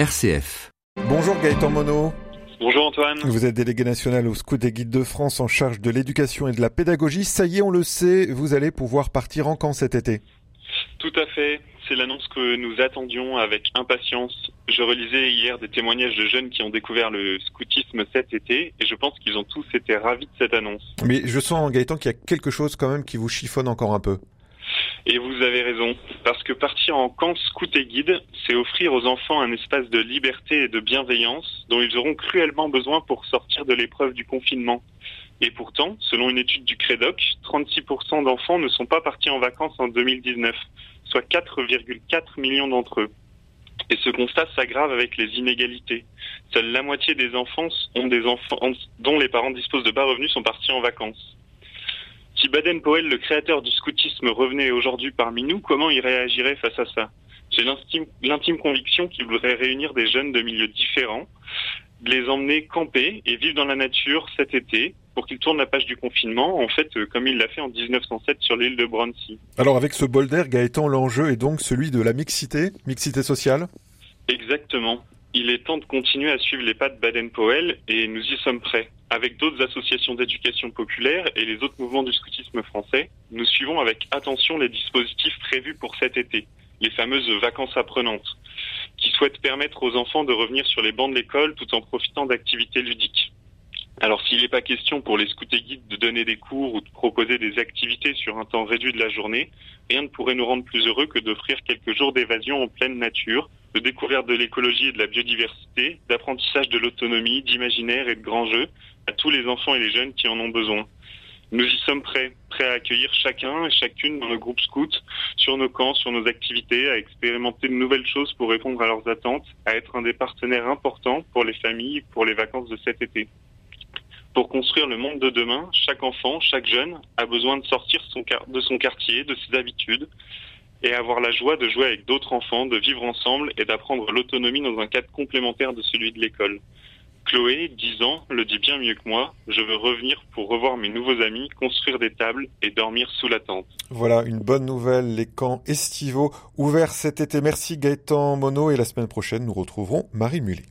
RCF. Bonjour Gaëtan Monod. Bonjour Antoine. Vous êtes délégué national au Scout et Guides de France en charge de l'éducation et de la pédagogie. Ça y est, on le sait, vous allez pouvoir partir en camp cet été. Tout à fait. C'est l'annonce que nous attendions avec impatience. Je relisais hier des témoignages de jeunes qui ont découvert le scoutisme cet été et je pense qu'ils ont tous été ravis de cette annonce. Mais je sens, Gaëtan, qu'il y a quelque chose quand même qui vous chiffonne encore un peu. Et vous avez raison, parce que partir en camp scout et guide, c'est offrir aux enfants un espace de liberté et de bienveillance dont ils auront cruellement besoin pour sortir de l'épreuve du confinement. Et pourtant, selon une étude du CREDOC, 36% d'enfants ne sont pas partis en vacances en 2019, soit 4,4 millions d'entre eux. Et ce constat s'aggrave avec les inégalités. Seule la moitié des enfants des enfants dont les parents disposent de bas revenus sont partis en vacances. Si Baden-Powell, le créateur du scoutisme, revenait aujourd'hui parmi nous, comment il réagirait face à ça? J'ai l'intime conviction qu'il voudrait réunir des jeunes de milieux différents, les emmener camper et vivre dans la nature cet été pour qu'ils tournent la page du confinement, en fait, euh, comme il l'a fait en 1907 sur l'île de Bronsey. Alors avec ce bol d'air, Gaëtan, l'enjeu est donc celui de la mixité, mixité sociale? Exactement. Il est temps de continuer à suivre les pas de Baden-Powell et nous y sommes prêts. Avec d'autres associations d'éducation populaire et les autres mouvements du scoutisme français, nous suivons avec attention les dispositifs prévus pour cet été, les fameuses vacances apprenantes, qui souhaitent permettre aux enfants de revenir sur les bancs de l'école tout en profitant d'activités ludiques. Alors s'il n'est pas question pour les scouts et guides de donner des cours ou de proposer des activités sur un temps réduit de la journée, rien ne pourrait nous rendre plus heureux que d'offrir quelques jours d'évasion en pleine nature, de découverte de l'écologie et de la biodiversité, d'apprentissage de l'autonomie, d'imaginaire et de grands jeux à tous les enfants et les jeunes qui en ont besoin. Nous y sommes prêts, prêts à accueillir chacun et chacune dans le groupe scout, sur nos camps, sur nos activités, à expérimenter de nouvelles choses pour répondre à leurs attentes, à être un des partenaires importants pour les familles pour les vacances de cet été. Pour construire le monde de demain, chaque enfant, chaque jeune a besoin de sortir de son quartier, de ses habitudes, et avoir la joie de jouer avec d'autres enfants, de vivre ensemble et d'apprendre l'autonomie dans un cadre complémentaire de celui de l'école. Chloé, 10 ans, le dit bien mieux que moi. Je veux revenir pour revoir mes nouveaux amis, construire des tables et dormir sous la tente. Voilà, une bonne nouvelle. Les camps estivaux ouverts cet été. Merci Gaëtan Monod et la semaine prochaine, nous retrouverons Marie Mullet.